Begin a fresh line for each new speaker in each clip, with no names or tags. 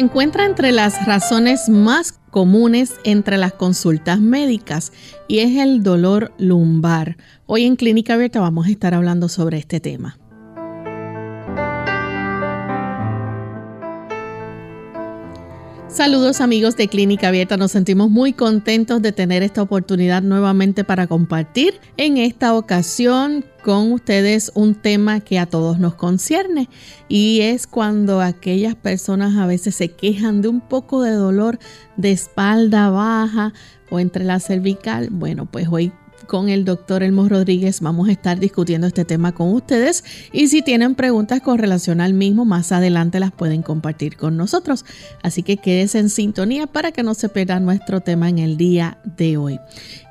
Encuentra entre las razones más comunes entre las consultas médicas y es el dolor lumbar. Hoy en Clínica Abierta vamos a estar hablando sobre este tema. Saludos amigos de Clínica Abierta, nos sentimos muy contentos de tener esta oportunidad nuevamente para compartir en esta ocasión con ustedes un tema que a todos nos concierne y es cuando aquellas personas a veces se quejan de un poco de dolor de espalda baja o entre la cervical. Bueno, pues hoy con el doctor Elmo Rodríguez vamos a estar discutiendo este tema con ustedes y si tienen preguntas con relación al mismo, más adelante las pueden compartir con nosotros. Así que quédense en sintonía para que no se pierda nuestro tema en el día de hoy.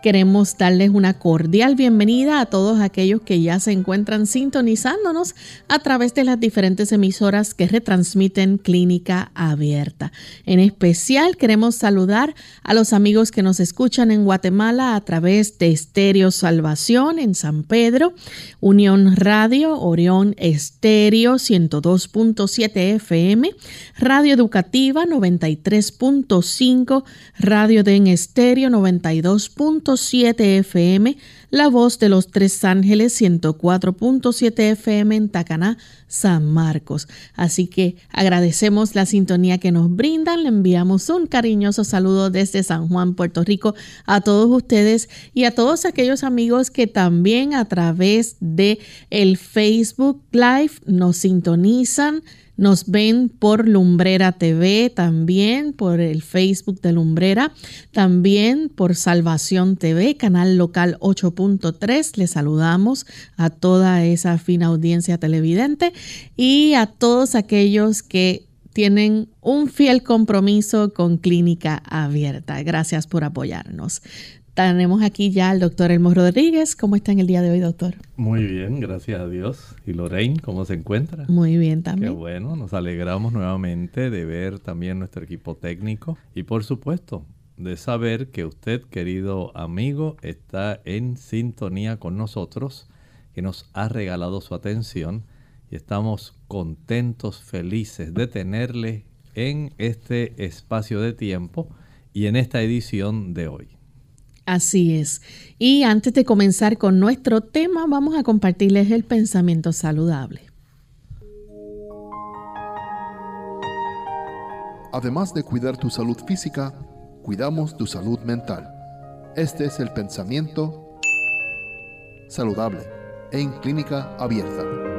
Queremos darles una cordial bienvenida a todos aquellos que ya se encuentran sintonizándonos a través de las diferentes emisoras que retransmiten Clínica Abierta. En especial queremos saludar a los amigos que nos escuchan en Guatemala a través de Estéreo Salvación en San Pedro, Unión Radio, Orión Estéreo 102.7 FM, Radio Educativa 93.5, Radio Den Estéreo 92. 7 FM, La Voz de los Tres Ángeles 104.7 FM en Tacaná, San Marcos. Así que agradecemos la sintonía que nos brindan, le enviamos un cariñoso saludo desde San Juan, Puerto Rico, a todos ustedes y a todos aquellos amigos que también a través de el Facebook Live nos sintonizan nos ven por Lumbrera TV también, por el Facebook de Lumbrera, también por Salvación TV, canal local 8.3. Les saludamos a toda esa fina audiencia televidente y a todos aquellos que tienen un fiel compromiso con Clínica Abierta. Gracias por apoyarnos. Tenemos aquí ya al doctor Elmo Rodríguez. ¿Cómo está en el día de hoy, doctor?
Muy bien, gracias a Dios. ¿Y Lorraine, cómo se encuentra?
Muy bien también.
Qué bueno, nos alegramos nuevamente de ver también nuestro equipo técnico y por supuesto de saber que usted, querido amigo, está en sintonía con nosotros, que nos ha regalado su atención y estamos contentos, felices de tenerle en este espacio de tiempo y en esta edición de hoy.
Así es. Y antes de comenzar con nuestro tema, vamos a compartirles el pensamiento saludable.
Además de cuidar tu salud física, cuidamos tu salud mental. Este es el pensamiento saludable en clínica abierta.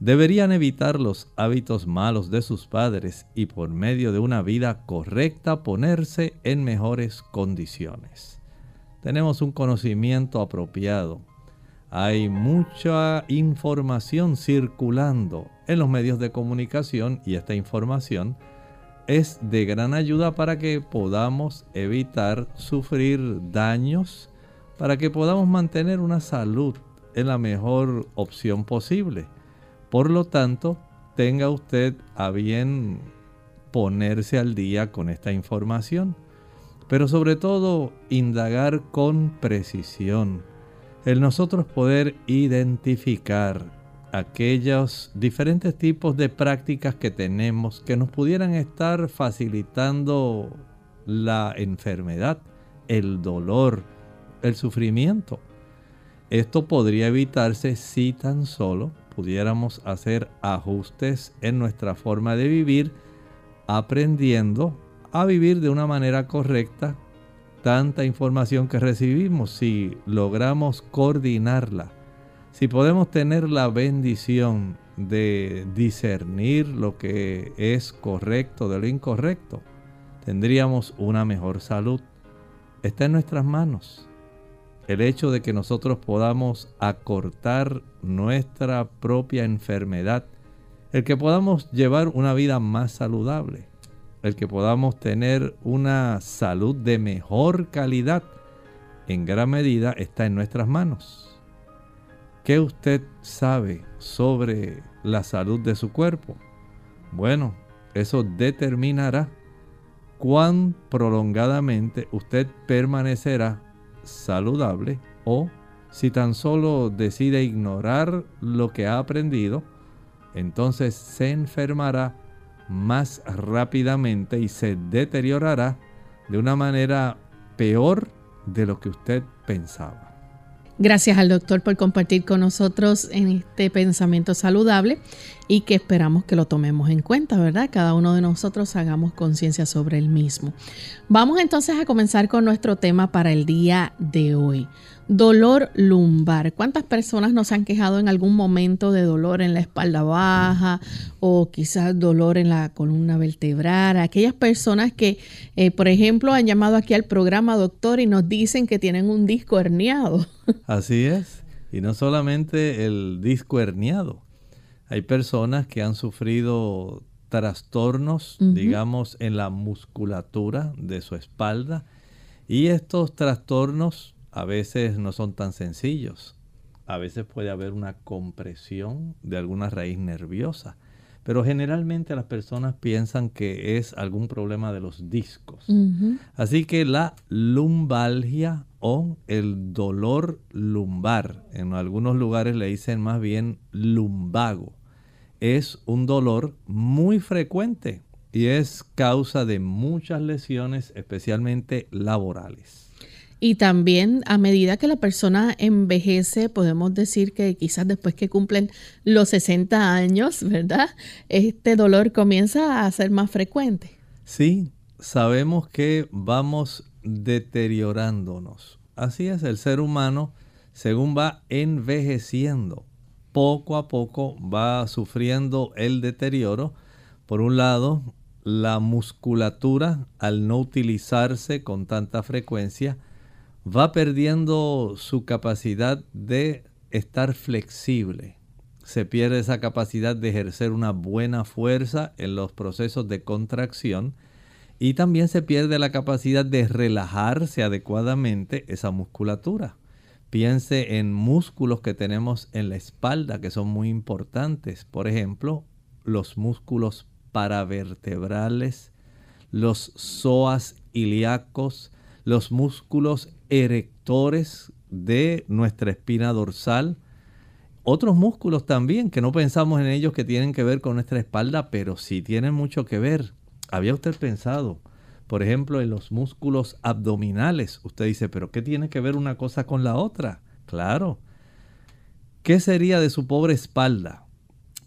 deberían evitar los hábitos malos de sus padres y por medio de una vida correcta ponerse en mejores condiciones. Tenemos un conocimiento apropiado. Hay mucha información circulando en los medios de comunicación y esta información es de gran ayuda para que podamos evitar sufrir daños, para que podamos mantener una salud en la mejor opción posible. Por lo tanto, tenga usted a bien ponerse al día con esta información, pero sobre todo indagar con precisión, el nosotros poder identificar aquellos diferentes tipos de prácticas que tenemos que nos pudieran estar facilitando la enfermedad, el dolor, el sufrimiento. Esto podría evitarse si tan solo pudiéramos hacer ajustes en nuestra forma de vivir, aprendiendo a vivir de una manera correcta tanta información que recibimos, si logramos coordinarla, si podemos tener la bendición de discernir lo que es correcto de lo incorrecto, tendríamos una mejor salud. Está en nuestras manos. El hecho de que nosotros podamos acortar nuestra propia enfermedad, el que podamos llevar una vida más saludable, el que podamos tener una salud de mejor calidad, en gran medida está en nuestras manos. ¿Qué usted sabe sobre la salud de su cuerpo? Bueno, eso determinará cuán prolongadamente usted permanecerá saludable o si tan solo decide ignorar lo que ha aprendido, entonces se enfermará más rápidamente y se deteriorará de una manera peor de lo que usted pensaba.
Gracias al doctor por compartir con nosotros en este pensamiento saludable y que esperamos que lo tomemos en cuenta, ¿verdad? Cada uno de nosotros hagamos conciencia sobre el mismo. Vamos entonces a comenzar con nuestro tema para el día de hoy. Dolor lumbar. ¿Cuántas personas nos han quejado en algún momento de dolor en la espalda baja o quizás dolor en la columna vertebral? Aquellas personas que, eh, por ejemplo, han llamado aquí al programa doctor y nos dicen que tienen un disco herniado.
Así es. Y no solamente el disco herniado. Hay personas que han sufrido trastornos, digamos, en la musculatura de su espalda. Y estos trastornos a veces no son tan sencillos. A veces puede haber una compresión de alguna raíz nerviosa. Pero generalmente las personas piensan que es algún problema de los discos. Así que la lumbalgia o el dolor lumbar, en algunos lugares le dicen más bien lumbago, es un dolor muy frecuente y es causa de muchas lesiones, especialmente laborales.
Y también a medida que la persona envejece, podemos decir que quizás después que cumplen los 60 años, ¿verdad? Este dolor comienza a ser más frecuente.
Sí, sabemos que vamos deteriorándonos. Así es, el ser humano, según va envejeciendo, poco a poco va sufriendo el deterioro. Por un lado, la musculatura, al no utilizarse con tanta frecuencia, va perdiendo su capacidad de estar flexible. Se pierde esa capacidad de ejercer una buena fuerza en los procesos de contracción y también se pierde la capacidad de relajarse adecuadamente esa musculatura. Piense en músculos que tenemos en la espalda que son muy importantes. Por ejemplo, los músculos paravertebrales, los psoas ilíacos, los músculos erectores de nuestra espina dorsal. Otros músculos también, que no pensamos en ellos que tienen que ver con nuestra espalda, pero sí tienen mucho que ver. ¿Había usted pensado, por ejemplo, en los músculos abdominales? Usted dice, pero ¿qué tiene que ver una cosa con la otra? Claro. ¿Qué sería de su pobre espalda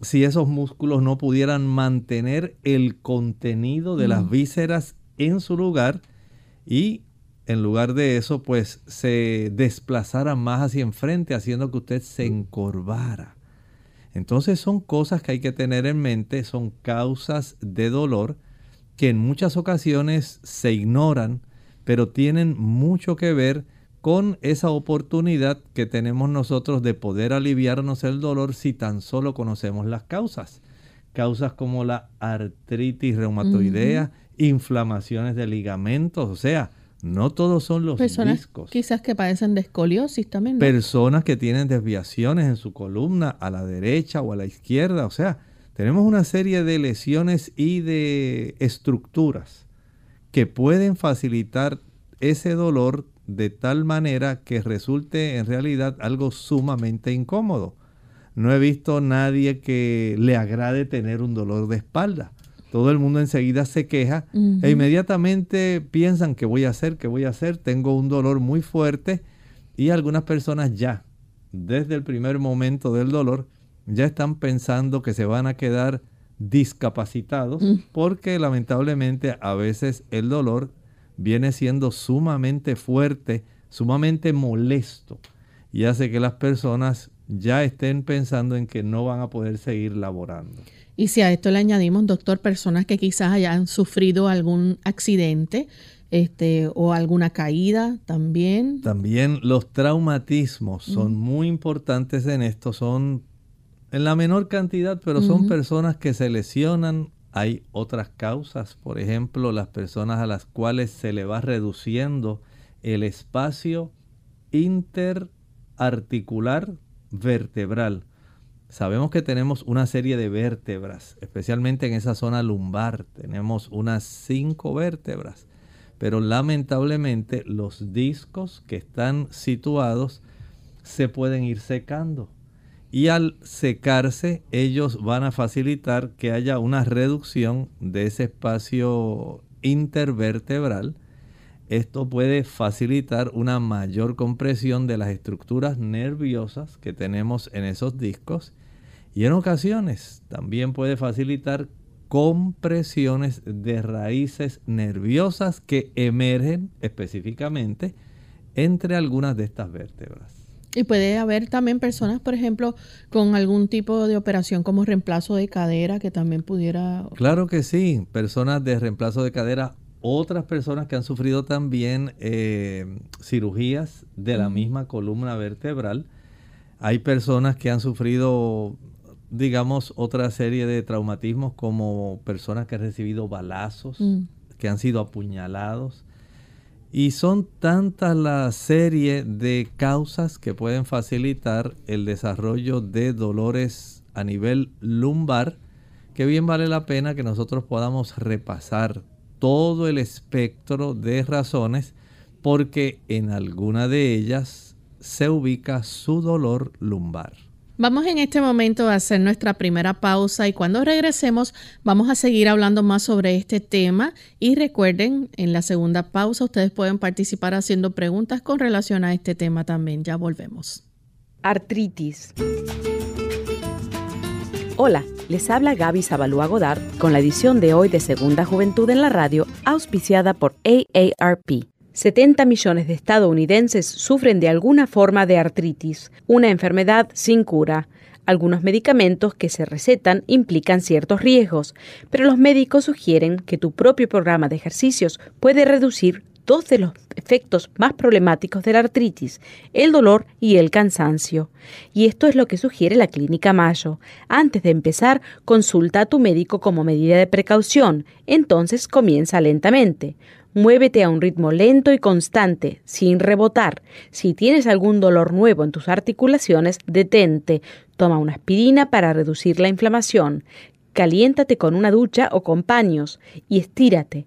si esos músculos no pudieran mantener el contenido de las mm. vísceras en su lugar y en lugar de eso, pues se desplazara más hacia enfrente, haciendo que usted se encorvara. Entonces son cosas que hay que tener en mente, son causas de dolor que en muchas ocasiones se ignoran, pero tienen mucho que ver con esa oportunidad que tenemos nosotros de poder aliviarnos el dolor si tan solo conocemos las causas. Causas como la artritis reumatoidea, inflamaciones de ligamentos, o sea, no todos son los
Personas
discos.
Quizás que padecen de escoliosis también.
Personas que tienen desviaciones en su columna a la derecha o a la izquierda. O sea, tenemos una serie de lesiones y de estructuras que pueden facilitar ese dolor de tal manera que resulte en realidad algo sumamente incómodo. No he visto nadie que le agrade tener un dolor de espalda. Todo el mundo enseguida se queja e inmediatamente piensan que voy a hacer, que voy a hacer, tengo un dolor muy fuerte y algunas personas ya, desde el primer momento del dolor, ya están pensando que se van a quedar discapacitados mm. porque lamentablemente a veces el dolor viene siendo sumamente fuerte, sumamente molesto y hace que las personas ya estén pensando en que no van a poder seguir laborando.
Y si a esto le añadimos, doctor, personas que quizás hayan sufrido algún accidente este, o alguna caída también.
También los traumatismos son muy importantes en esto, son en la menor cantidad, pero son personas que se lesionan. Hay otras causas, por ejemplo, las personas a las cuales se le va reduciendo el espacio interarticular vertebral. Sabemos que tenemos una serie de vértebras, especialmente en esa zona lumbar. Tenemos unas cinco vértebras, pero lamentablemente los discos que están situados se pueden ir secando. Y al secarse, ellos van a facilitar que haya una reducción de ese espacio intervertebral esto puede facilitar una mayor compresión de las estructuras nerviosas que tenemos en esos discos y en ocasiones también puede facilitar compresiones de raíces nerviosas que emergen específicamente entre algunas de estas vértebras.
Y puede haber también personas, por ejemplo, con algún tipo de operación como reemplazo de cadera que también pudiera...
Claro que sí, personas de reemplazo de cadera otras personas que han sufrido también eh, cirugías de la misma columna vertebral. Hay personas que han sufrido, digamos, otra serie de traumatismos como personas que han recibido balazos, mm. que han sido apuñalados. Y son tantas la serie de causas que pueden facilitar el desarrollo de dolores a nivel lumbar que bien vale la pena que nosotros podamos repasar todo el espectro de razones porque en alguna de ellas se ubica su dolor lumbar.
Vamos en este momento a hacer nuestra primera pausa y cuando regresemos vamos a seguir hablando más sobre este tema y recuerden en la segunda pausa ustedes pueden participar haciendo preguntas con relación a este tema también. Ya volvemos.
Artritis. Hola, les habla Gaby Zabalúa Godard con la edición de hoy de Segunda Juventud en la Radio, auspiciada por AARP. 70 millones de estadounidenses sufren de alguna forma de artritis, una enfermedad sin cura. Algunos medicamentos que se recetan implican ciertos riesgos, pero los médicos sugieren que tu propio programa de ejercicios puede reducir dos de los efectos más problemáticos de la artritis, el dolor y el cansancio. Y esto es lo que sugiere la Clínica Mayo. Antes de empezar, consulta a tu médico como medida de precaución. Entonces comienza lentamente. Muévete a un ritmo lento y constante, sin rebotar. Si tienes algún dolor nuevo en tus articulaciones, detente. Toma una aspirina para reducir la inflamación. Caliéntate con una ducha o con paños y estírate.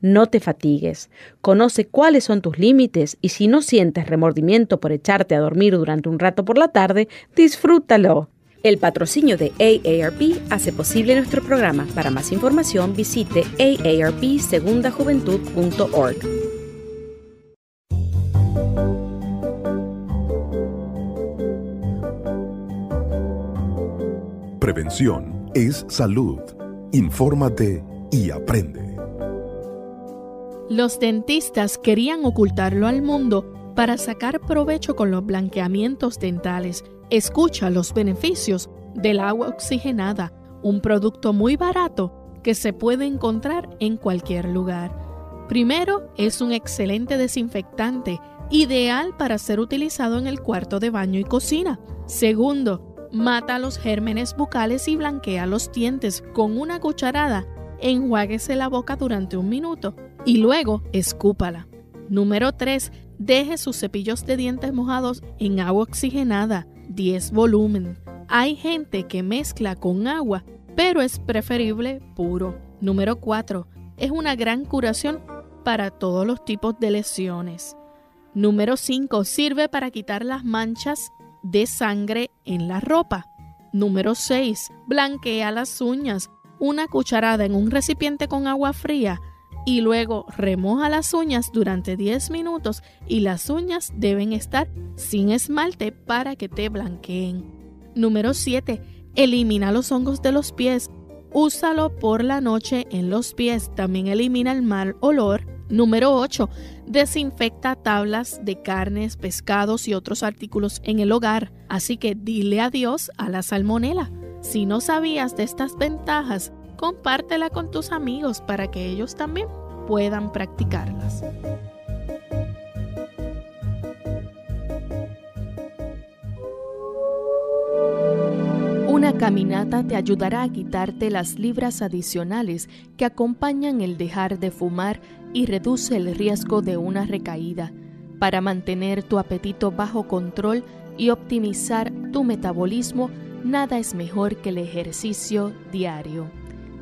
No te fatigues. Conoce cuáles son tus límites y si no sientes remordimiento por echarte a dormir durante un rato por la tarde, disfrútalo. El patrocinio de AARP hace posible nuestro programa. Para más información visite aarpsegundajuventud.org.
Prevención es salud. Infórmate y aprende.
Los dentistas querían ocultarlo al mundo para sacar provecho con los blanqueamientos dentales. Escucha los beneficios del agua oxigenada, un producto muy barato que se puede encontrar en cualquier lugar. Primero, es un excelente desinfectante, ideal para ser utilizado en el cuarto de baño y cocina. Segundo, mata los gérmenes bucales y blanquea los dientes con una cucharada. Enjuáguese la boca durante un minuto y luego escúpala. Número 3. Deje sus cepillos de dientes mojados en agua oxigenada, 10 volumen. Hay gente que mezcla con agua, pero es preferible puro. Número 4. Es una gran curación para todos los tipos de lesiones. Número 5. Sirve para quitar las manchas de sangre en la ropa. Número 6. Blanquea las uñas. Una cucharada en un recipiente con agua fría y luego remoja las uñas durante 10 minutos y las uñas deben estar sin esmalte para que te blanqueen. Número 7. Elimina los hongos de los pies. Úsalo por la noche en los pies. También elimina el mal olor. Número 8. Desinfecta tablas de carnes, pescados y otros artículos en el hogar. Así que dile adiós a la salmonela. Si no sabías de estas ventajas, compártela con tus amigos para que ellos también puedan practicarlas. Una caminata te ayudará a quitarte las libras adicionales que acompañan el dejar de fumar y reduce el riesgo de una recaída. Para mantener tu apetito bajo control y optimizar tu metabolismo, nada es mejor que el ejercicio diario.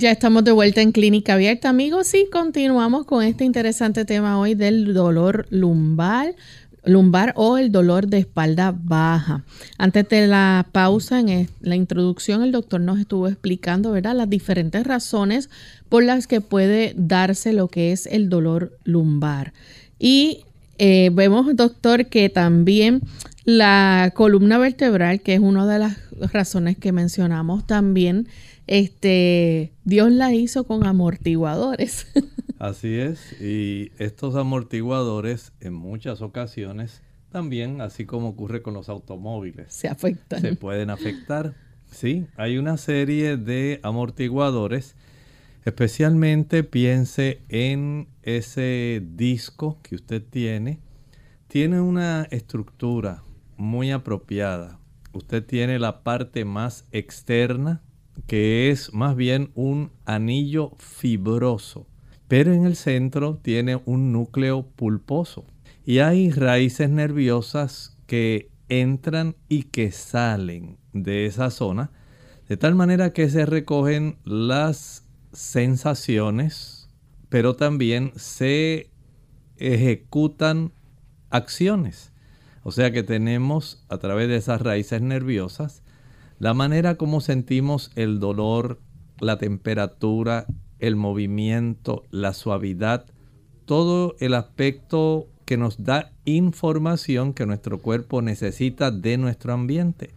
Ya estamos de vuelta en Clínica Abierta, amigos, y continuamos con este interesante tema hoy del dolor lumbar, lumbar o el dolor de espalda baja. Antes de la pausa, en la introducción, el doctor nos estuvo explicando, ¿verdad?, las diferentes razones por las que puede darse lo que es el dolor lumbar. Y eh, vemos, doctor, que también la columna vertebral, que es una de las razones que mencionamos también, este, Dios la hizo con amortiguadores.
Así es, y estos amortiguadores en muchas ocasiones también, así como ocurre con los automóviles,
se afectan.
Se pueden afectar. Sí, hay una serie de amortiguadores, especialmente piense en ese disco que usted tiene. Tiene una estructura muy apropiada. Usted tiene la parte más externa que es más bien un anillo fibroso, pero en el centro tiene un núcleo pulposo. Y hay raíces nerviosas que entran y que salen de esa zona, de tal manera que se recogen las sensaciones, pero también se ejecutan acciones. O sea que tenemos a través de esas raíces nerviosas la manera como sentimos el dolor, la temperatura, el movimiento, la suavidad, todo el aspecto que nos da información que nuestro cuerpo necesita de nuestro ambiente.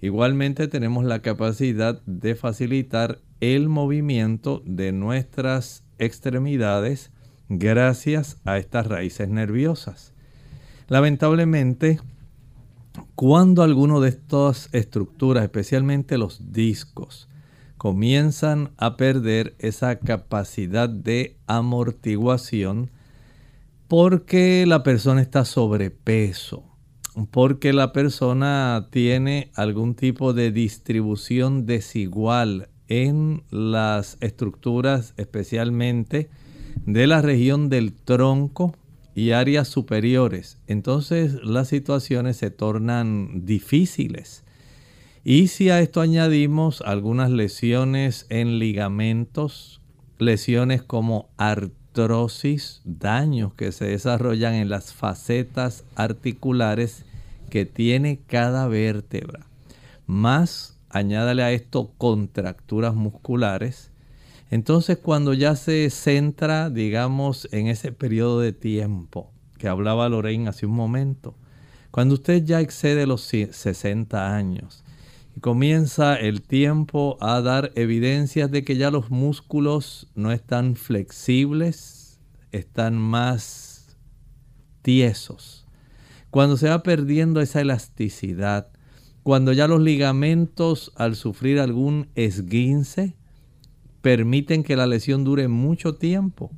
Igualmente tenemos la capacidad de facilitar el movimiento de nuestras extremidades gracias a estas raíces nerviosas. Lamentablemente, cuando alguno de estas estructuras, especialmente los discos, comienzan a perder esa capacidad de amortiguación porque la persona está sobrepeso, porque la persona tiene algún tipo de distribución desigual en las estructuras especialmente de la región del tronco y áreas superiores. Entonces las situaciones se tornan difíciles. Y si a esto añadimos algunas lesiones en ligamentos, lesiones como artrosis, daños que se desarrollan en las facetas articulares que tiene cada vértebra, más añádale a esto contracturas musculares, entonces cuando ya se centra, digamos, en ese periodo de tiempo que hablaba Lorraine hace un momento, cuando usted ya excede los 60 años y comienza el tiempo a dar evidencias de que ya los músculos no están flexibles, están más tiesos. Cuando se va perdiendo esa elasticidad, cuando ya los ligamentos al sufrir algún esguince permiten que la lesión dure mucho tiempo.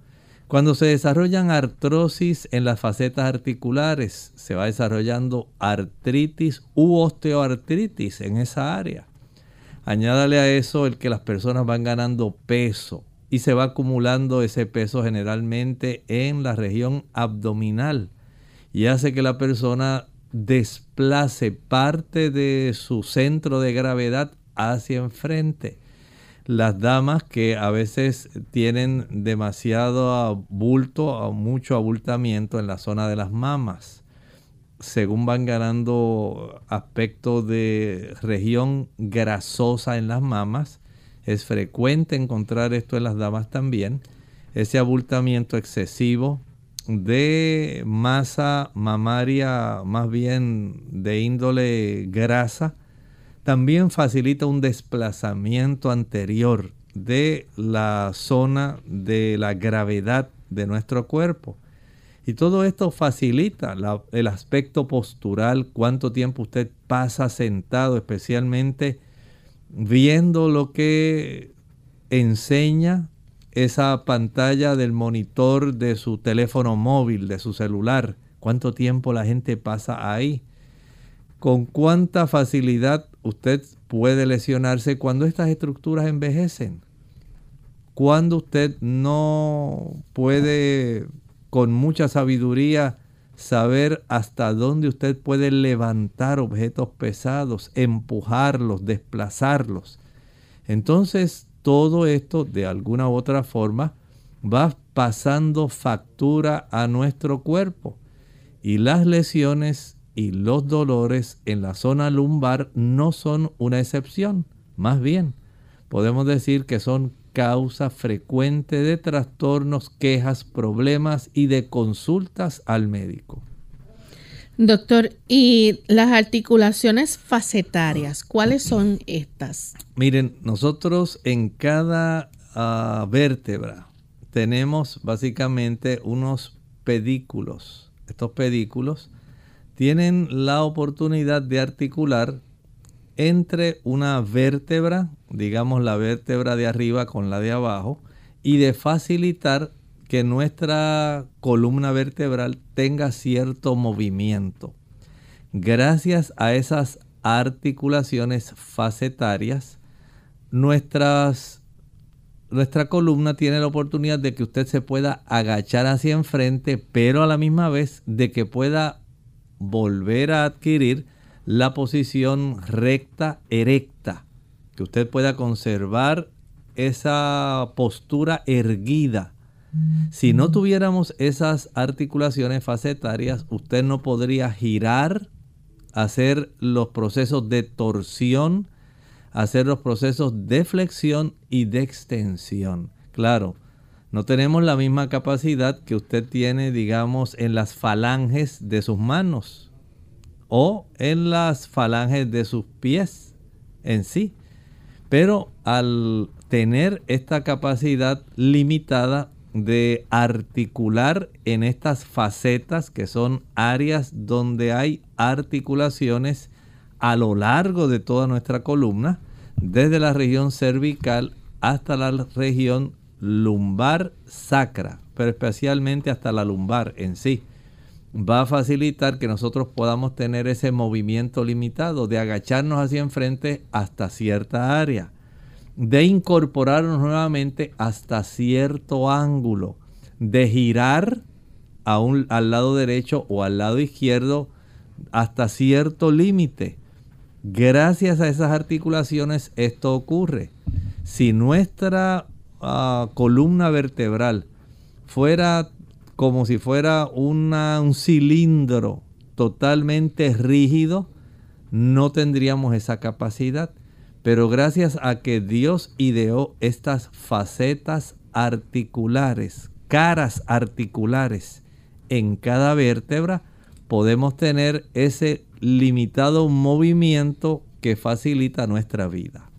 Cuando se desarrollan artrosis en las facetas articulares, se va desarrollando artritis u osteoartritis en esa área. Añádale a eso el que las personas van ganando peso y se va acumulando ese peso generalmente en la región abdominal y hace que la persona desplace parte de su centro de gravedad hacia enfrente las damas que a veces tienen demasiado abulto o mucho abultamiento en la zona de las mamas. Según van ganando aspecto de región grasosa en las mamas, es frecuente encontrar esto en las damas también. Ese abultamiento excesivo de masa mamaria más bien de índole grasa también facilita un desplazamiento anterior de la zona de la gravedad de nuestro cuerpo. Y todo esto facilita el aspecto postural, cuánto tiempo usted pasa sentado, especialmente viendo lo que enseña esa pantalla del monitor de su teléfono móvil, de su celular, cuánto tiempo la gente pasa ahí con cuánta facilidad usted puede lesionarse cuando estas estructuras envejecen. Cuando usted no puede con mucha sabiduría saber hasta dónde usted puede levantar objetos pesados, empujarlos, desplazarlos. Entonces todo esto de alguna u otra forma va pasando factura a nuestro cuerpo y las lesiones y los dolores en la zona lumbar no son una excepción. Más bien, podemos decir que son causa frecuente de trastornos, quejas, problemas y de consultas al médico.
Doctor, ¿y las articulaciones facetarias, cuáles son estas?
Miren, nosotros en cada ah, vértebra tenemos básicamente unos pedículos. Estos pedículos tienen la oportunidad de articular entre una vértebra, digamos la vértebra de arriba con la de abajo, y de facilitar que nuestra columna vertebral tenga cierto movimiento. Gracias a esas articulaciones facetarias, nuestra columna tiene la oportunidad de que usted se pueda agachar hacia enfrente, pero a la misma vez de que pueda volver a adquirir la posición recta, erecta, que usted pueda conservar esa postura erguida. Si no tuviéramos esas articulaciones facetarias, usted no podría girar, hacer los procesos de torsión, hacer los procesos de flexión y de extensión. Claro, no tenemos la misma capacidad que usted tiene, digamos, en las falanges de sus manos o en las falanges de sus pies en sí. Pero al tener esta capacidad limitada de articular en estas facetas que son áreas donde hay articulaciones a lo largo de toda nuestra columna, desde la región cervical hasta la región lumbar sacra, pero especialmente hasta la lumbar en sí, va a facilitar que nosotros podamos tener ese movimiento limitado de agacharnos hacia enfrente hasta cierta área. de incorporarnos nuevamente hasta cierto ángulo, de girar a un, al lado derecho o al lado izquierdo hasta cierto límite. Gracias a esas articulaciones esto ocurre. Si nuestra columna vertebral fuera como si fuera un cilindro totalmente rígido, no tendríamos esa capacidad. Pero gracias a que Dios ideó estas facetas articulares, caras articulares en cada vértebra, podemos tener ese limitado movimiento que facilita nuestra vida.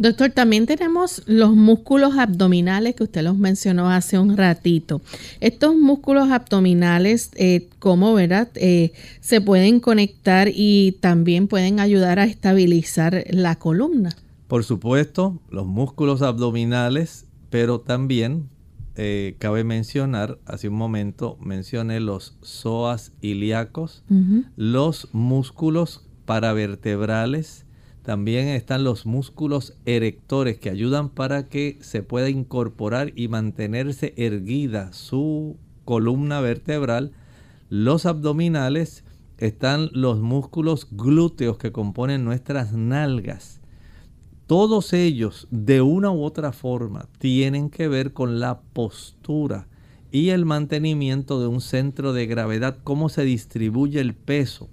Doctor, también tenemos los músculos abdominales que usted los mencionó hace un ratito. Estos músculos abdominales, eh, ¿cómo verdad? Eh, se pueden conectar y también pueden ayudar a estabilizar la columna.
Por supuesto, los músculos abdominales, pero también eh, cabe mencionar, hace un momento mencioné los psoas ilíacos, los músculos paravertebrales, también están los músculos erectores que ayudan para que se pueda incorporar y mantenerse erguida su columna vertebral. Los abdominales están los músculos glúteos que componen nuestras nalgas. Todos ellos, de una u otra forma, tienen que ver con la postura y el mantenimiento de un centro de gravedad, cómo se distribuye el peso,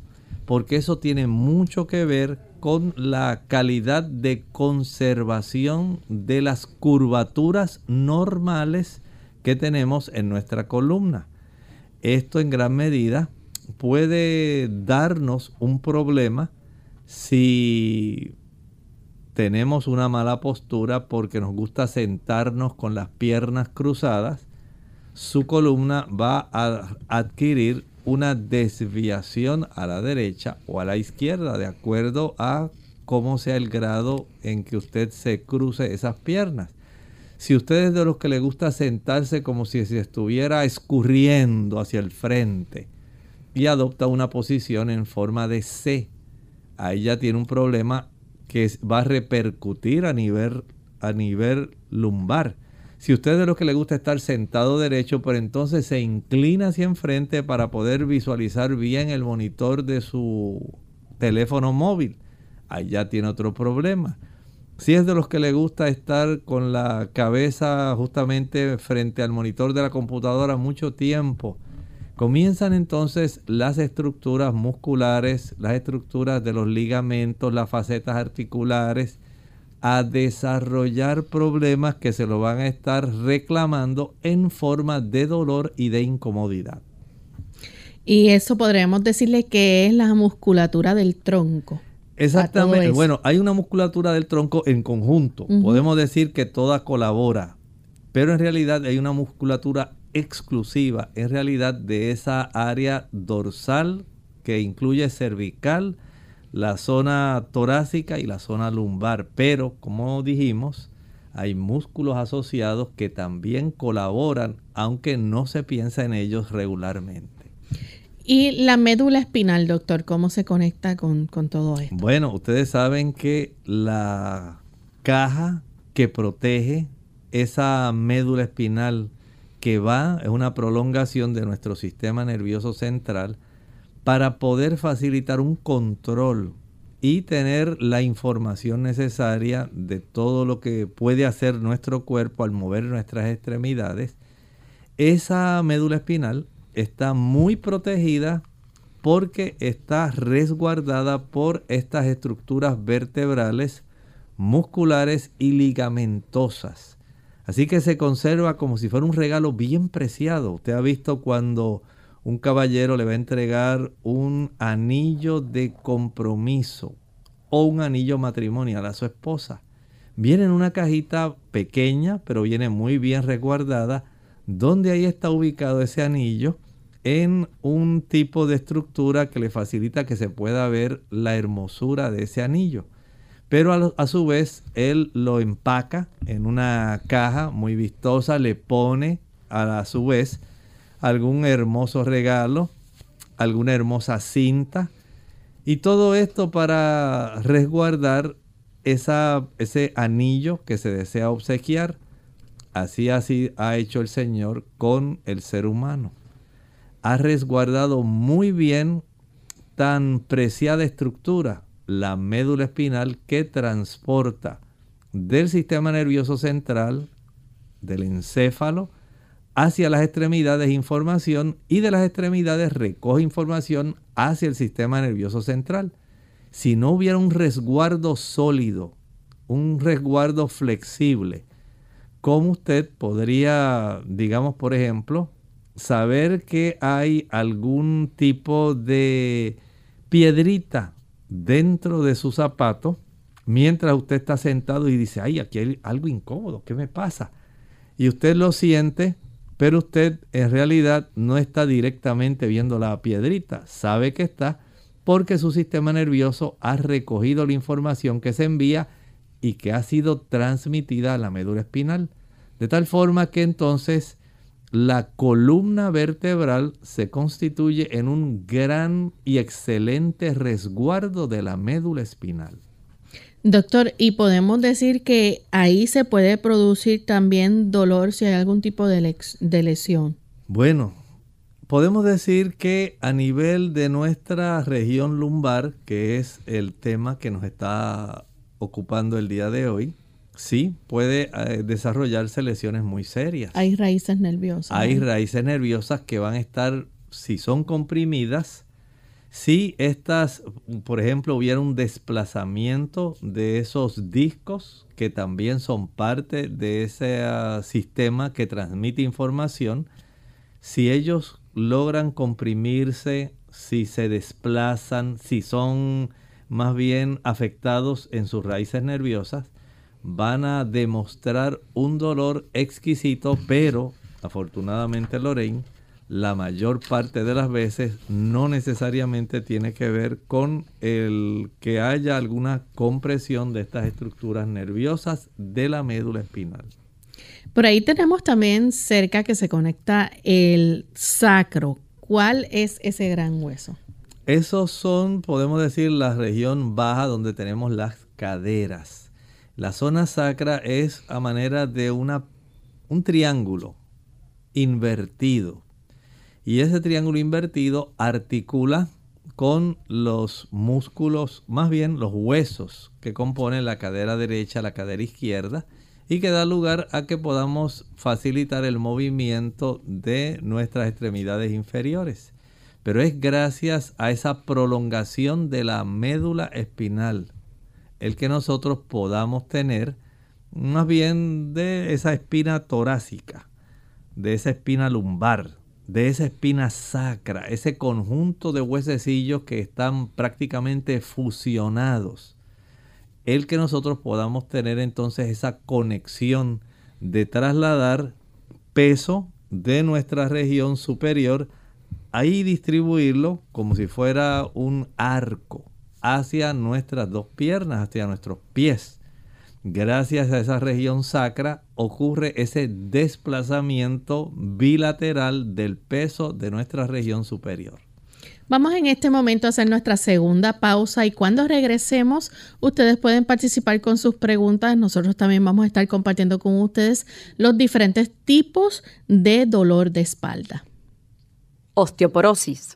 porque eso tiene mucho que ver con la calidad de conservación de las curvaturas normales que tenemos en nuestra columna. Esto en gran medida puede darnos un problema si tenemos una mala postura porque nos gusta sentarnos con las piernas cruzadas, su columna va a adquirir una desviación a la derecha o a la izquierda, de acuerdo a cómo sea el grado en que usted se cruce esas piernas. Si usted es de los que le gusta sentarse como si se estuviera escurriendo hacia el frente y adopta una posición en forma de C, ahí ya tiene un problema que va a repercutir a nivel, a nivel lumbar. Si usted es de los que le gusta estar sentado derecho, pero entonces se inclina hacia enfrente para poder visualizar bien el monitor de su teléfono móvil, ya tiene otro problema. Si es de los que le gusta estar con la cabeza justamente frente al monitor de la computadora mucho tiempo, comienzan entonces las estructuras musculares, las estructuras de los ligamentos, las facetas articulares, a desarrollar problemas que se lo van a estar reclamando en forma de dolor y de incomodidad.
Y eso podríamos decirle que es la musculatura del tronco.
Exactamente. Bueno, hay una musculatura del tronco en conjunto. Podemos decir que toda colabora, pero en realidad hay una musculatura exclusiva, en realidad de esa área dorsal que incluye cervical, la zona torácica y la zona lumbar. Pero, como dijimos, hay músculos asociados que también colaboran, aunque no se piensa en ellos regularmente.
¿Y la médula espinal, doctor, cómo se conecta con, con todo esto?
Bueno, ustedes saben que la caja que protege esa médula espinal que va, es una prolongación de nuestro sistema nervioso central, para poder facilitar un control y tener la información necesaria de todo lo que puede hacer nuestro cuerpo al mover nuestras extremidades, esa médula espinal está muy protegida porque está resguardada por estas estructuras vertebrales, musculares y ligamentosas. Así que se conserva como si fuera un regalo bien preciado. Usted ha visto cuando un caballero le va a entregar un anillo de compromiso o un anillo matrimonial a su esposa. Viene en una cajita pequeña, pero viene muy bien resguardada, donde ahí está ubicado ese anillo en un tipo de estructura que le facilita que se pueda ver la hermosura de ese anillo. Pero a, su vez él lo empaca en una caja muy vistosa, le pone a su vez algún hermoso regalo, alguna hermosa cinta. Y todo esto para resguardar esa, ese anillo que se desea obsequiar. Así, así ha hecho el Señor con el ser humano. Ha resguardado muy bien tan preciada estructura, la médula espinal que transporta del sistema nervioso central, del encéfalo, hacia las extremidades información y de las extremidades recoge información hacia el sistema nervioso central. Si no hubiera un resguardo sólido, un resguardo flexible, ¿cómo usted podría, digamos por ejemplo, saber que hay algún tipo de piedrita dentro de su zapato mientras usted está sentado y dice, ay, aquí hay algo incómodo, ¿qué me pasa? Y usted lo siente, pero usted en realidad no está directamente viendo la piedrita, sabe que está porque su sistema nervioso ha recogido la información que se envía y que ha sido transmitida a la médula espinal. De tal forma que entonces la columna vertebral se constituye en un gran y excelente resguardo de la médula espinal.
Doctor, ¿y podemos decir que ahí se puede producir también dolor si hay algún tipo de, lesión?
Bueno, podemos decir que a nivel de nuestra región lumbar, que es el tema que nos está ocupando el día de hoy, sí puede eh, desarrollarse lesiones muy serias.
Hay raíces nerviosas.
Hay raíces nerviosas que van a estar, si son comprimidas, si estas, por ejemplo, hubiera un desplazamiento de esos discos que también son parte de ese ah, sistema que transmite información, si ellos logran comprimirse, si se desplazan, si son más bien afectados en sus raíces nerviosas, van a demostrar un dolor exquisito, pero afortunadamente Lorraine la mayor parte de las veces no necesariamente tiene que ver con el que haya alguna compresión de estas estructuras nerviosas de la médula espinal.
Por ahí tenemos también cerca que se conecta el sacro. ¿Cuál es ese gran hueso?
Esos son, podemos decir, la región baja donde tenemos las caderas. La zona sacra es a manera de una, un triángulo invertido y ese triángulo invertido articula con los músculos, más bien los huesos que componen la cadera derecha, la cadera izquierda, y que da lugar a que podamos facilitar el movimiento de nuestras extremidades inferiores. Pero es gracias a esa prolongación de la médula espinal el que nosotros podamos tener más bien de esa espina torácica, de esa espina lumbar, de esa espina sacra, ese conjunto de huesecillos que están prácticamente fusionados. El que nosotros podamos tener entonces esa conexión de trasladar peso de nuestra región superior, ahí distribuirlo como si fuera un arco hacia nuestras dos piernas, hacia nuestros pies gracias a esa región sacra ocurre ese desplazamiento bilateral del peso de nuestra región superior.
Vamos en este momento a hacer nuestra segunda pausa y cuando regresemos ustedes pueden participar con sus preguntas. Nosotros también vamos a estar compartiendo con ustedes los diferentes tipos de dolor de espalda.
Osteoporosis.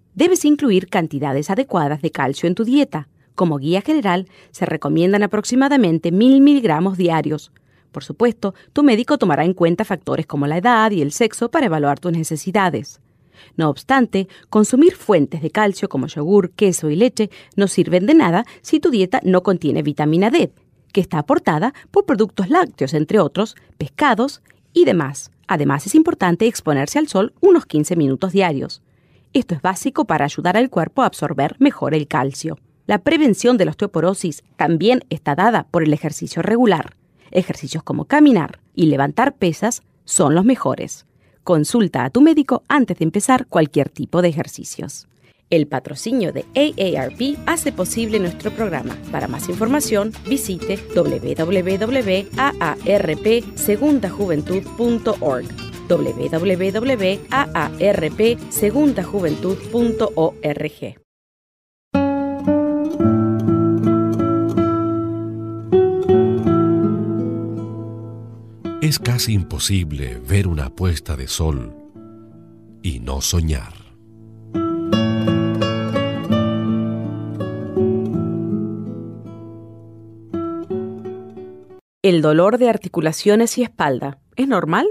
Debes incluir cantidades adecuadas de calcio en tu dieta. Como guía general, se recomiendan aproximadamente 1000 miligramos diarios. Por supuesto, tu médico tomará en cuenta factores como la edad y el sexo para evaluar tus necesidades. No obstante, consumir fuentes de calcio como yogur, queso y leche no sirven de nada si tu dieta no contiene vitamina D, que está aportada por productos lácteos, entre otros, pescados y demás. Además, es importante exponerse al sol unos 15 minutos diarios. Esto es básico para ayudar al cuerpo a absorber mejor el calcio. La prevención de la osteoporosis también está dada por el ejercicio regular. Ejercicios como caminar y levantar pesas son los mejores. Consulta a tu médico antes de empezar cualquier tipo de ejercicios. El patrocinio de AARP hace posible nuestro programa. Para más información, visite www.aarpsegundajuventud.org www.aarpsegundajuventud.org
Es casi imposible ver una puesta de sol y no soñar.
El dolor de articulaciones y espalda, ¿es normal?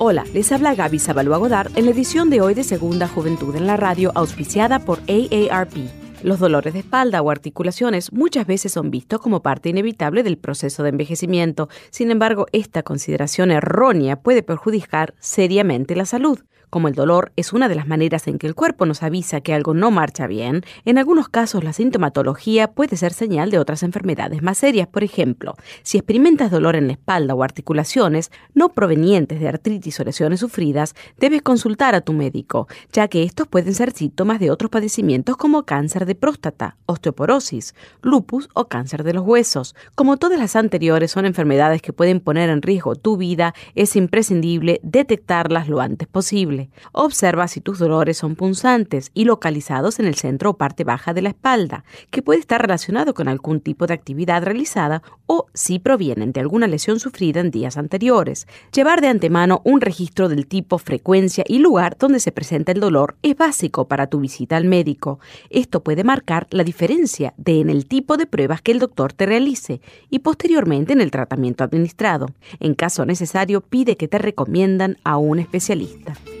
Hola, les habla Gaby Zabalúa en la edición de hoy de Segunda Juventud en la Radio, auspiciada por AARP. Los dolores de espalda o articulaciones muchas veces son vistos como parte inevitable del proceso de envejecimiento. Sin embargo, esta consideración errónea puede perjudicar seriamente la salud. Como el dolor es una de las maneras en que el cuerpo nos avisa que algo no marcha bien, en algunos casos la sintomatología puede ser señal de otras enfermedades más serias. Por ejemplo, si experimentas dolor en la espalda o articulaciones no provenientes de artritis o lesiones sufridas, debes consultar a tu médico, ya que estos pueden ser síntomas de otros padecimientos como cáncer de próstata, osteoporosis, lupus o cáncer de los huesos. Como todas las anteriores son enfermedades que pueden poner en riesgo tu vida, es imprescindible detectarlas lo antes posible. Observa si tus dolores son punzantes y localizados en el centro o parte baja de la espalda, que puede estar relacionado con algún tipo de actividad realizada o si provienen de alguna lesión sufrida en días anteriores. Llevar de antemano un registro del tipo, frecuencia y lugar donde se presenta el dolor es básico para tu visita al médico. Esto puede marcar la diferencia de en el tipo de pruebas que el doctor te realice y posteriormente en el tratamiento administrado. En caso necesario, pide que te recomiendan a un especialista.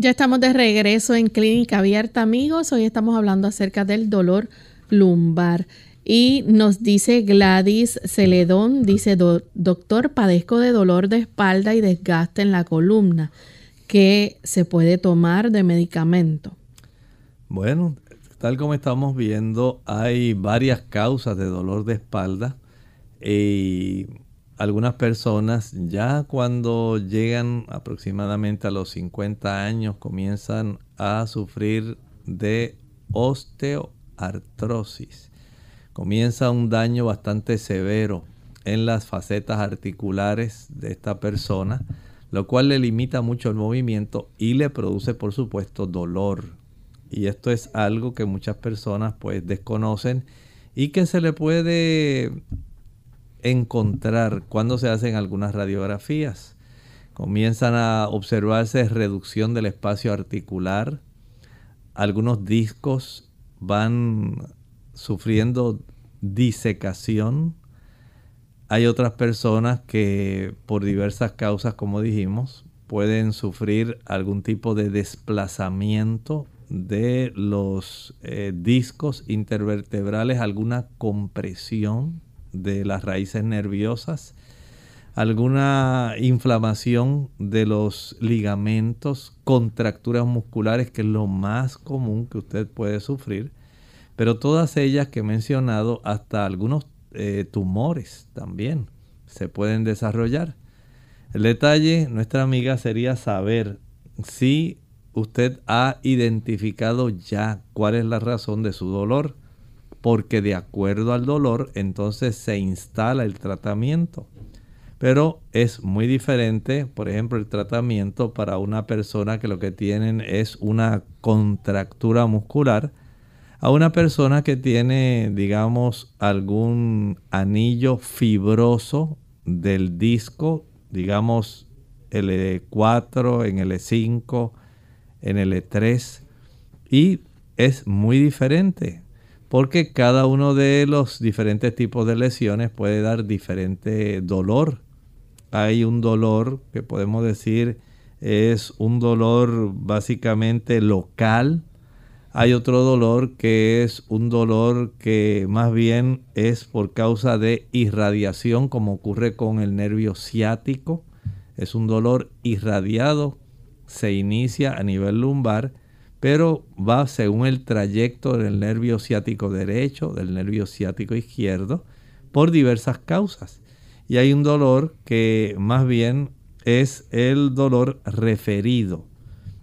Ya estamos de regreso en Clínica Abierta, amigos. Hoy estamos hablando acerca del dolor lumbar. Y nos dice Gladys Celedón, dice, doctor, padezco de dolor de espalda y desgaste en la columna. ¿Qué se puede tomar de medicamento?
Bueno, tal como estamos viendo, hay varias causas de dolor de espalda. Y algunas personas ya cuando llegan aproximadamente a los 50 años comienzan a sufrir de osteoartrosis. Comienza un daño bastante severo en las facetas articulares de esta persona, lo cual le limita mucho el movimiento y le produce por supuesto dolor. Y esto es algo que muchas personas pues desconocen y que se le puede encontrar cuando se hacen algunas radiografías. Comienzan a observarse reducción del espacio articular. Algunos discos van sufriendo disecación. Hay otras personas que por diversas causas, como dijimos, pueden sufrir algún tipo de desplazamiento de los eh, discos intervertebrales, alguna compresión de las raíces nerviosas, alguna inflamación de los ligamentos, contracturas musculares, que es lo más común que usted puede sufrir, pero todas ellas que he mencionado, hasta algunos eh, tumores también se pueden desarrollar. El detalle, nuestra amiga, sería saber si usted ha identificado ya cuál es la razón de su dolor, porque de acuerdo al dolor entonces se instala el tratamiento. Pero es muy diferente, por ejemplo, el tratamiento para una persona que lo que tienen es una contractura muscular, a una persona que tiene, digamos, algún anillo fibroso del disco, digamos, L4, en L5, en L3, y es muy diferente porque cada uno de los diferentes tipos de lesiones puede dar diferente dolor hay un dolor que podemos decir es un dolor básicamente local. Hay otro dolor que es un dolor que más bien es por causa de irradiación, como ocurre con el nervio ciático. Es un dolor irradiado, se inicia a nivel lumbar, pero va según el trayecto del nervio ciático derecho, del nervio ciático izquierdo, por diversas causas. Y hay un dolor que más bien es el dolor referido.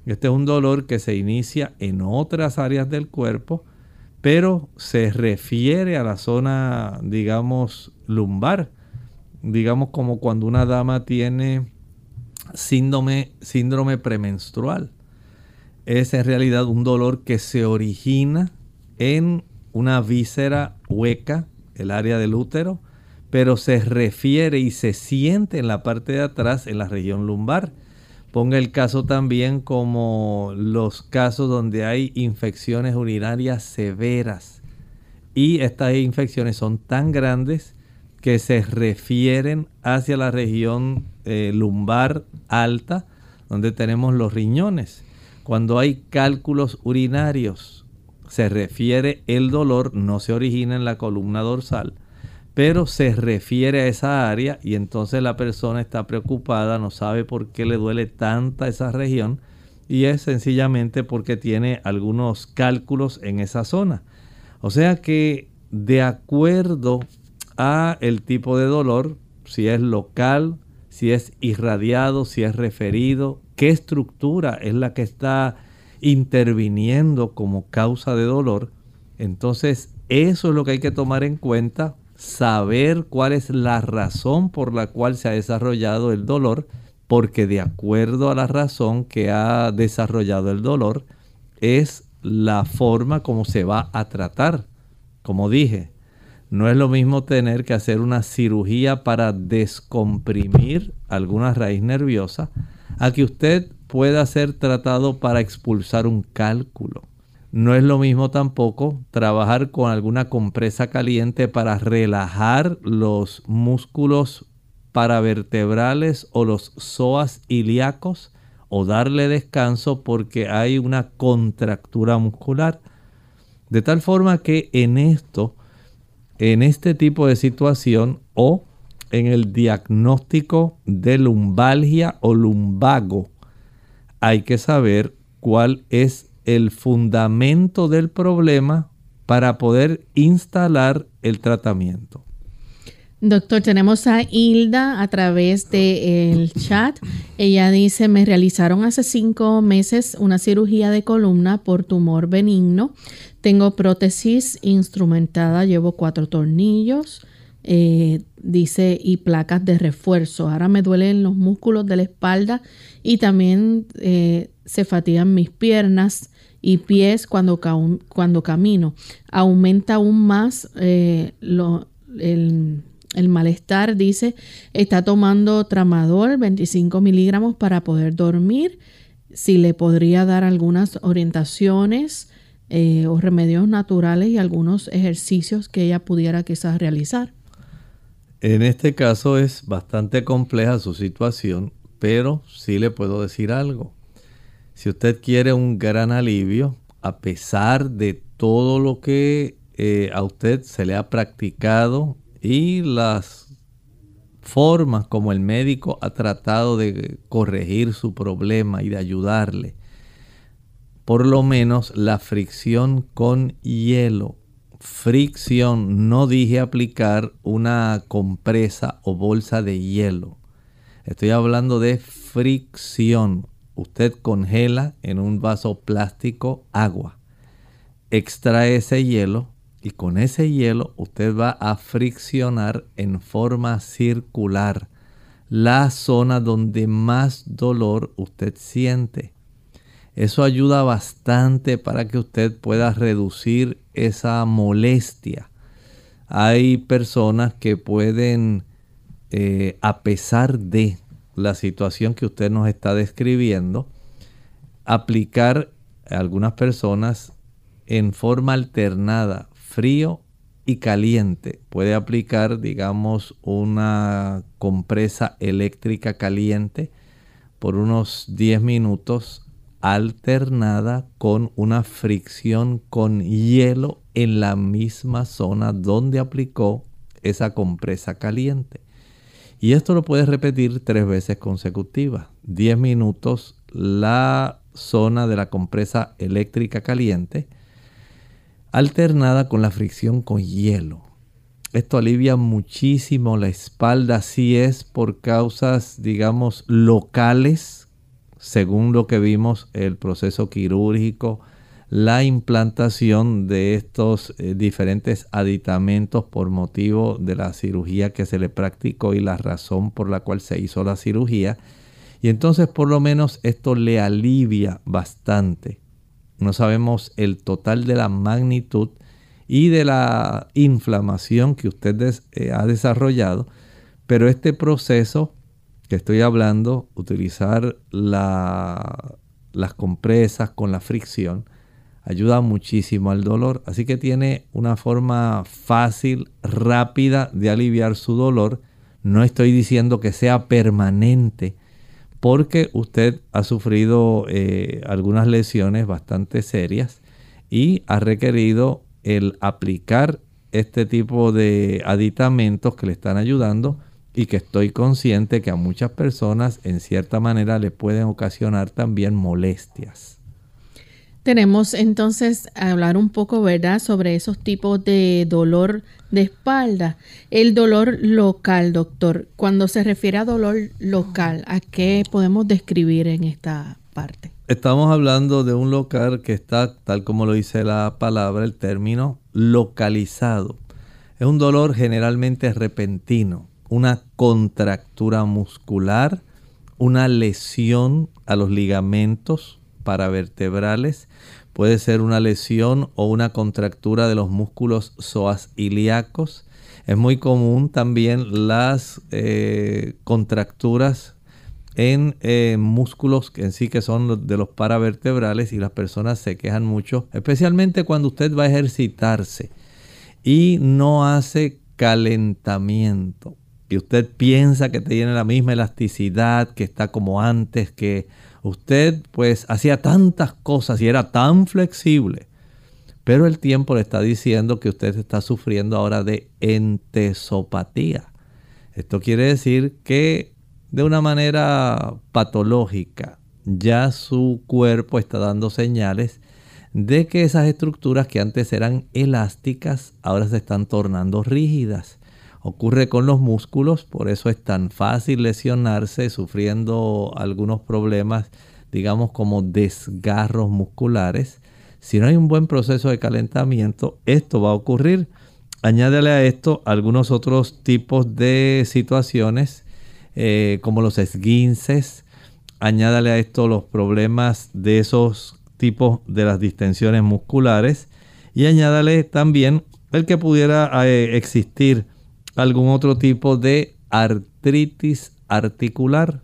Este es un dolor que se inicia en otras áreas del cuerpo, pero se refiere a la zona, digamos, lumbar. Digamos como cuando una dama tiene síndrome, síndrome premenstrual. Es en realidad un dolor que se origina en una víscera hueca, el área del útero, pero se refiere y se siente en la parte de atrás, en la región lumbar. Ponga el caso también como los casos donde hay infecciones urinarias severas. Y estas infecciones son tan grandes que se refieren hacia la región eh, lumbar alta, donde tenemos los riñones. Cuando hay cálculos urinarios, se refiere el dolor, no se origina en la columna dorsal, pero se refiere a esa área y entonces la persona está preocupada, no sabe por qué le duele tanta esa región y es sencillamente porque tiene algunos cálculos en esa zona. O sea que de acuerdo a el tipo de dolor, si es local, si es irradiado, si es referido, qué estructura es la que está interviniendo como causa de dolor, entonces eso es lo que hay que tomar en cuenta saber cuál es la razón por la cual se ha desarrollado el dolor, porque de acuerdo a la razón que ha desarrollado el dolor, es la forma como se va a tratar. Como dije, no es lo mismo tener que hacer una cirugía para descomprimir alguna raíz nerviosa a que usted pueda ser tratado para expulsar un cálculo. No es lo mismo tampoco trabajar con alguna compresa caliente para relajar los músculos paravertebrales o los psoas ilíacos o darle descanso porque hay una contractura muscular. De tal forma que en esto, en este tipo de situación o en el diagnóstico de lumbalgia o lumbago, hay que saber cuál es el fundamento del problema para poder instalar el tratamiento.
Doctor, tenemos a Hilda a través del chat. Ella dice, me realizaron hace cinco meses una cirugía de columna por tumor benigno. Tengo prótesis instrumentada, llevo cuatro tornillos, eh, dice, y placas de refuerzo. Ahora me duelen los músculos de la espalda y también eh, se fatigan mis piernas y pies cuando, cuando camino. Aumenta aún más eh, el, el, malestar, dice, está tomando tramador 25 miligramos para poder dormir. Si le podría dar algunas orientaciones eh, o remedios naturales y algunos ejercicios que ella pudiera quizás realizar.
En este caso es bastante compleja su situación, pero sí le puedo decir algo. Si usted quiere un gran alivio, a pesar de todo lo que eh, a usted se le ha practicado y las formas como el médico ha tratado de corregir su problema y de ayudarle, por lo menos la fricción con hielo. Fricción, no dije aplicar una compresa o bolsa de hielo. Estoy hablando de fricción usted congela en un vaso plástico agua, extrae ese hielo y con ese hielo usted va a friccionar en forma circular la zona donde más dolor usted siente. Eso ayuda bastante para que usted pueda reducir esa molestia. Hay personas que pueden, eh, a pesar de la situación que usted nos está describiendo, aplicar a algunas personas en forma alternada, frío y caliente. Puede aplicar, digamos, una compresa eléctrica caliente por unos 10 minutos alternada con una fricción con hielo en la misma zona donde aplicó esa compresa caliente. Y esto lo puedes repetir tres veces consecutivas. 10 minutos la zona de la compresa eléctrica caliente alternada con la fricción con hielo. Esto alivia muchísimo la espalda si es por causas, digamos, locales según lo que vimos, el proceso quirúrgico, la implantación de estos eh, diferentes aditamentos por motivo de la cirugía que se le practicó y la razón por la cual se hizo la cirugía. Y entonces por lo menos esto le alivia bastante. No sabemos el total de la magnitud y de la inflamación que usted eh, ha desarrollado, pero este proceso que estoy hablando, utilizar las compresas con la fricción, ayuda muchísimo al dolor. Así que tiene una forma fácil, rápida de aliviar su dolor. No estoy diciendo que sea permanente, porque usted ha sufrido eh, algunas lesiones bastante serias y ha requerido el aplicar este tipo de aditamentos que le están ayudando y que estoy consciente que a muchas personas en cierta manera le pueden ocasionar también molestias.
Tenemos entonces a hablar un poco, ¿verdad?, sobre esos tipos de dolor de espalda. El dolor local, doctor. Cuando se refiere a dolor local, ¿a qué podemos describir en esta parte?
Estamos hablando de un local que está, tal como lo dice la palabra, el término, localizado. Es un dolor generalmente repentino una contractura muscular, una lesión a los ligamentos paravertebrales, puede ser una lesión o una contractura de los músculos ilíacos. Es muy común también las eh, contracturas en eh, músculos en sí que son de los paravertebrales y las personas se quejan mucho, especialmente cuando usted va a ejercitarse y no hace calentamiento y usted piensa que tiene la misma elasticidad, que está como antes, que usted pues hacía tantas cosas y era tan flexible. Pero el tiempo le está diciendo que usted está sufriendo ahora de entesopatía. Esto quiere decir que de una manera patológica ya su cuerpo está dando señales de que esas estructuras que antes eran elásticas ahora se están tornando rígidas. Ocurre con los músculos, por eso es tan fácil lesionarse sufriendo algunos problemas, digamos como desgarros musculares. Si no hay un buen proceso de calentamiento, esto va a ocurrir. Añádele a esto algunos otros tipos de situaciones, eh, como los esguinces. Añádale a esto los problemas de esos tipos de las distensiones musculares. Y añádale también el que pudiera eh, existir algún otro tipo de artritis articular.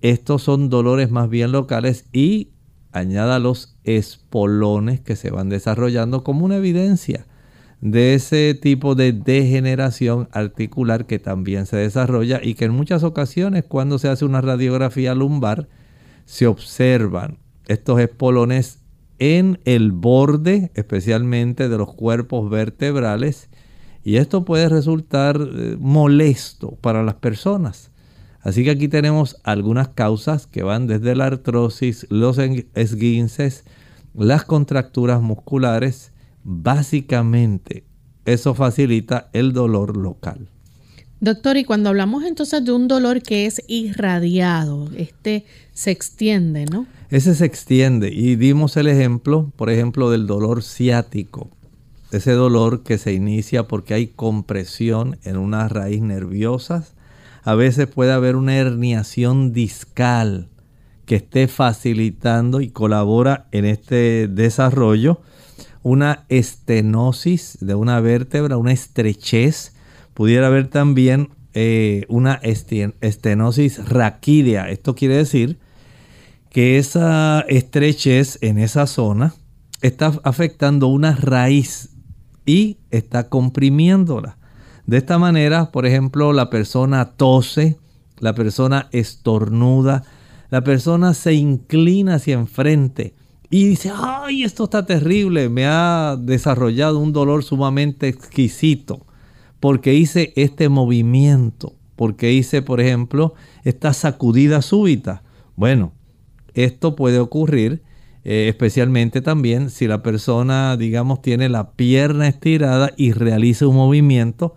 Estos son dolores más bien locales y añada los espolones que se van desarrollando como una evidencia de ese tipo de degeneración articular que también se desarrolla y que en muchas ocasiones cuando se hace una radiografía lumbar se observan estos espolones en el borde especialmente de los cuerpos vertebrales y esto puede resultar eh, molesto para las personas. Así que aquí tenemos algunas causas que van desde la artrosis, los esguinces, las contracturas musculares. Básicamente, eso facilita el dolor local.
Doctor, y cuando hablamos entonces de un dolor que es irradiado, este se extiende, ¿no?
Ese se extiende y dimos el ejemplo, por ejemplo, del dolor ciático. Ese dolor que se inicia porque hay compresión en una raíz nerviosa. A veces puede haber una herniación discal que esté facilitando y colabora en este desarrollo. Una estenosis de una vértebra, una estrechez Pudiera haber también eh, una estenosis raquídea. Esto quiere decir que esa estrechez en esa zona está afectando una raíz y está comprimiéndola. De esta manera, por ejemplo, la persona tose, la persona estornuda, la persona se inclina hacia enfrente y dice, ay, esto está terrible, me ha desarrollado un dolor sumamente exquisito porque hice este movimiento, porque hice, por ejemplo, esta sacudida súbita. Bueno, esto puede ocurrir eh, especialmente también si la persona, digamos, tiene la pierna estirada y realiza un movimiento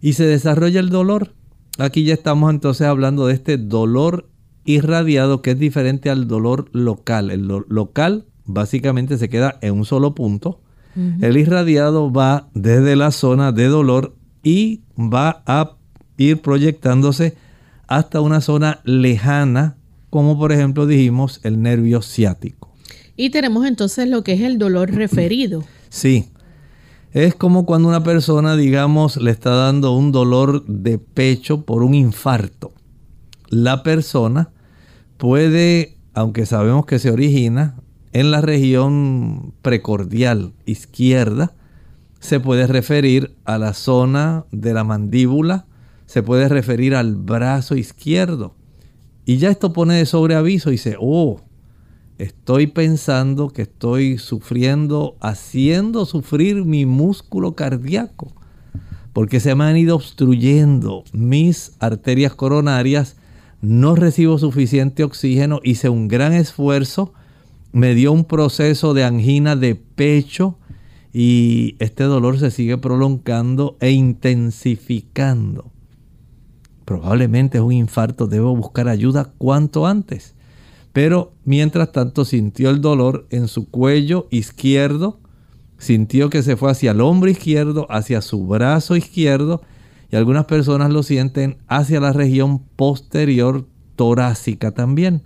y se desarrolla el dolor. Aquí ya estamos entonces hablando de este dolor irradiado que es diferente al dolor local. El local básicamente se queda en un solo punto. El irradiado va desde la zona de dolor y va a ir proyectándose hasta una zona lejana, como por ejemplo dijimos el nervio ciático.
Y tenemos entonces lo que es el dolor referido.
Sí, es como cuando una persona, digamos, le está dando un dolor de pecho por un infarto. La persona puede, aunque sabemos que se origina en la región precordial izquierda, se puede referir a la zona de la mandíbula, se puede referir al brazo izquierdo. Y ya esto pone de sobreaviso y dice, oh, estoy pensando que estoy sufriendo, haciendo sufrir mi músculo cardíaco, porque se me han ido obstruyendo mis arterias coronarias, no recibo suficiente oxígeno, hice un gran esfuerzo, me dio un proceso de angina de pecho, y este dolor se sigue prolongando e intensificando. Probablemente es un infarto, debo buscar ayuda cuanto antes. Pero mientras tanto sintió el dolor en su cuello izquierdo, sintió que se fue hacia el hombro izquierdo, hacia su brazo izquierdo y algunas personas lo sienten hacia la región posterior torácica también.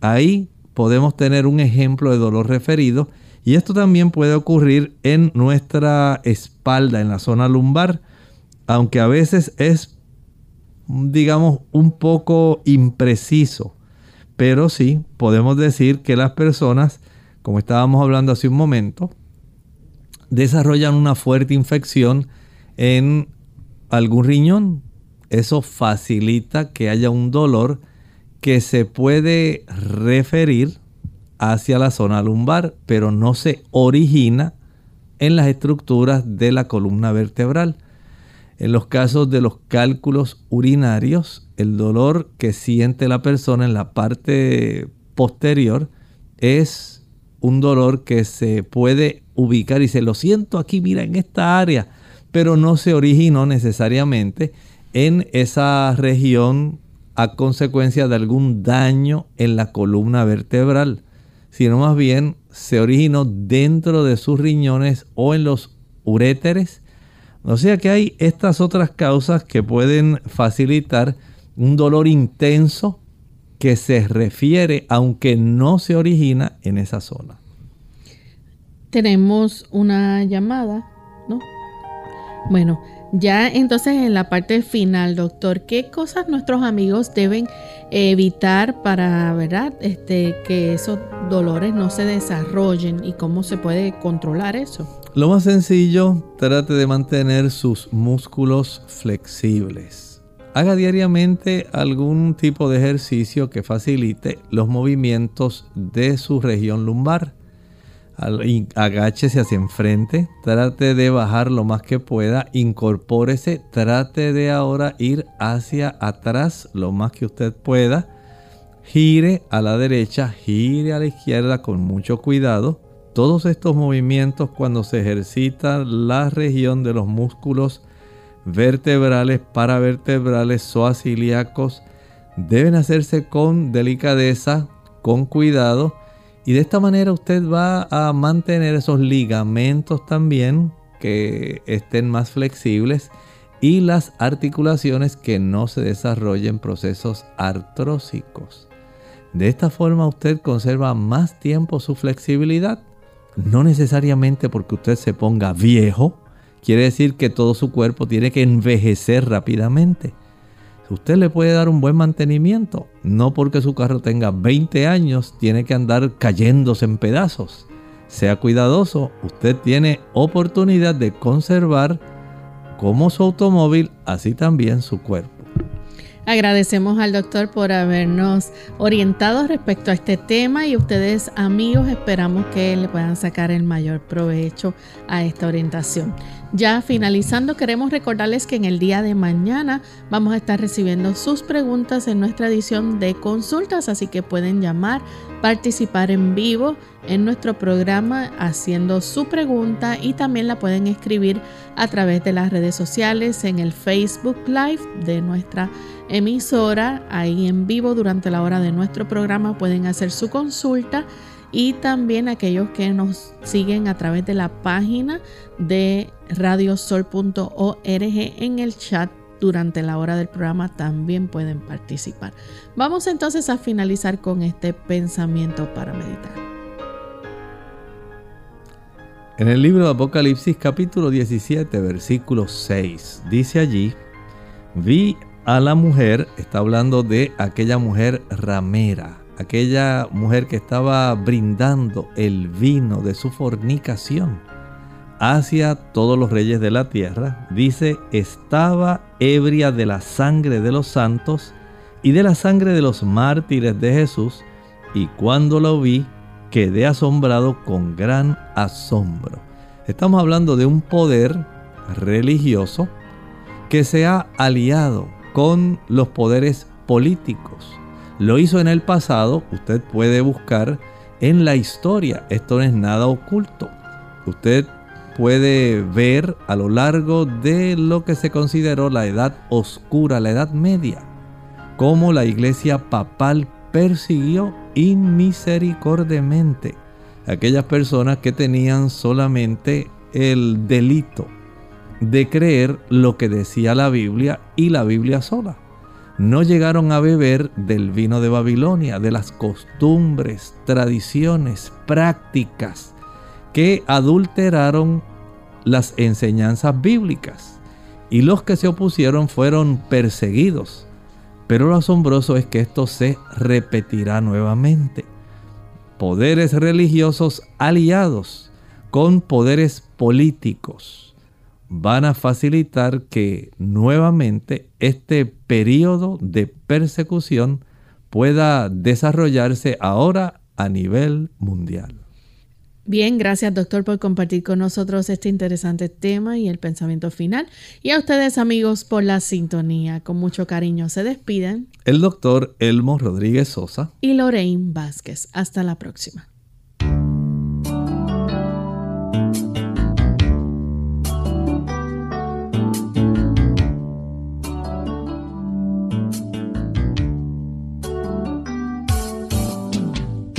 Ahí podemos tener un ejemplo de dolor referido y esto también puede ocurrir en nuestra espalda, en la zona lumbar, aunque a veces es, digamos, un poco impreciso. Pero sí, podemos decir que las personas, como estábamos hablando hace un momento, desarrollan una fuerte infección en algún riñón. Eso facilita que haya un dolor que se puede referir hacia la zona lumbar, pero no se origina en las estructuras de la columna vertebral. En los casos de los cálculos urinarios, el dolor que siente la persona en la parte posterior es un dolor que se puede ubicar y se lo siento aquí, mira, en esta área, pero no se originó necesariamente en esa región a consecuencia de algún daño en la columna vertebral sino más bien se originó dentro de sus riñones o en los uréteres. O sea que hay estas otras causas que pueden facilitar un dolor intenso que se refiere, aunque no se origina en esa zona.
Tenemos una llamada, ¿no? Bueno, ya entonces en la parte final, doctor, ¿qué cosas nuestros amigos deben evitar para, ¿verdad? Este, que esos dolores no se desarrollen y cómo se puede controlar eso.
Lo más sencillo, trate de mantener sus músculos flexibles. Haga diariamente algún tipo de ejercicio que facilite los movimientos de su región lumbar agáchese hacia enfrente, trate de bajar lo más que pueda, incorpórese, trate de ahora ir hacia atrás lo más que usted pueda, gire a la derecha, gire a la izquierda con mucho cuidado. Todos estos movimientos cuando se ejercita la región de los músculos vertebrales, paravertebrales, zoaciliacos, deben hacerse con delicadeza, con cuidado, y de esta manera usted va a mantener esos ligamentos también que estén más flexibles y las articulaciones que no se desarrollen procesos artrósicos. De esta forma usted conserva más tiempo su flexibilidad. No necesariamente porque usted se ponga viejo, quiere decir que todo su cuerpo tiene que envejecer rápidamente. Usted le puede dar un buen mantenimiento. No porque su carro tenga 20 años tiene que andar cayéndose en pedazos. Sea cuidadoso, usted tiene oportunidad de conservar como su automóvil, así también su cuerpo.
Agradecemos al doctor por habernos orientado respecto a este tema y ustedes amigos esperamos que le puedan sacar el mayor provecho a esta orientación. Ya finalizando, queremos recordarles que en el día de mañana vamos a estar recibiendo sus preguntas en nuestra edición de consultas, así que pueden llamar, participar en vivo en nuestro programa haciendo su pregunta y también la pueden escribir a través de las redes sociales en el Facebook Live de nuestra emisora, ahí en vivo durante la hora de nuestro programa pueden hacer su consulta y también aquellos que nos siguen a través de la página de radiosol.org en el chat durante la hora del programa también pueden participar. Vamos entonces a finalizar con este pensamiento para meditar.
En el libro de Apocalipsis capítulo 17 versículo 6 dice allí, vi a la mujer, está hablando de aquella mujer ramera, aquella mujer que estaba brindando el vino de su fornicación hacia todos los reyes de la tierra, dice, estaba ebria de la sangre de los santos y de la sangre de los mártires de Jesús, y cuando lo vi, quedé asombrado con gran asombro. Estamos hablando de un poder religioso que se ha aliado con los poderes políticos lo hizo en el pasado, usted puede buscar en la historia, esto no es nada oculto. Usted puede ver a lo largo de lo que se consideró la edad oscura, la edad media, cómo la iglesia papal persiguió inmisericordiamente a aquellas personas que tenían solamente el delito de creer lo que decía la Biblia y la Biblia sola no llegaron a beber del vino de Babilonia, de las costumbres, tradiciones, prácticas que adulteraron las enseñanzas bíblicas. Y los que se opusieron fueron perseguidos. Pero lo asombroso es que esto se repetirá nuevamente. Poderes religiosos aliados con poderes políticos van a facilitar que nuevamente este periodo de persecución pueda desarrollarse ahora a nivel mundial.
Bien, gracias doctor por compartir con nosotros este interesante tema y el pensamiento final. Y a ustedes amigos por la sintonía. Con mucho cariño se despiden.
El doctor Elmo Rodríguez Sosa.
Y Lorraine Vázquez. Hasta la próxima.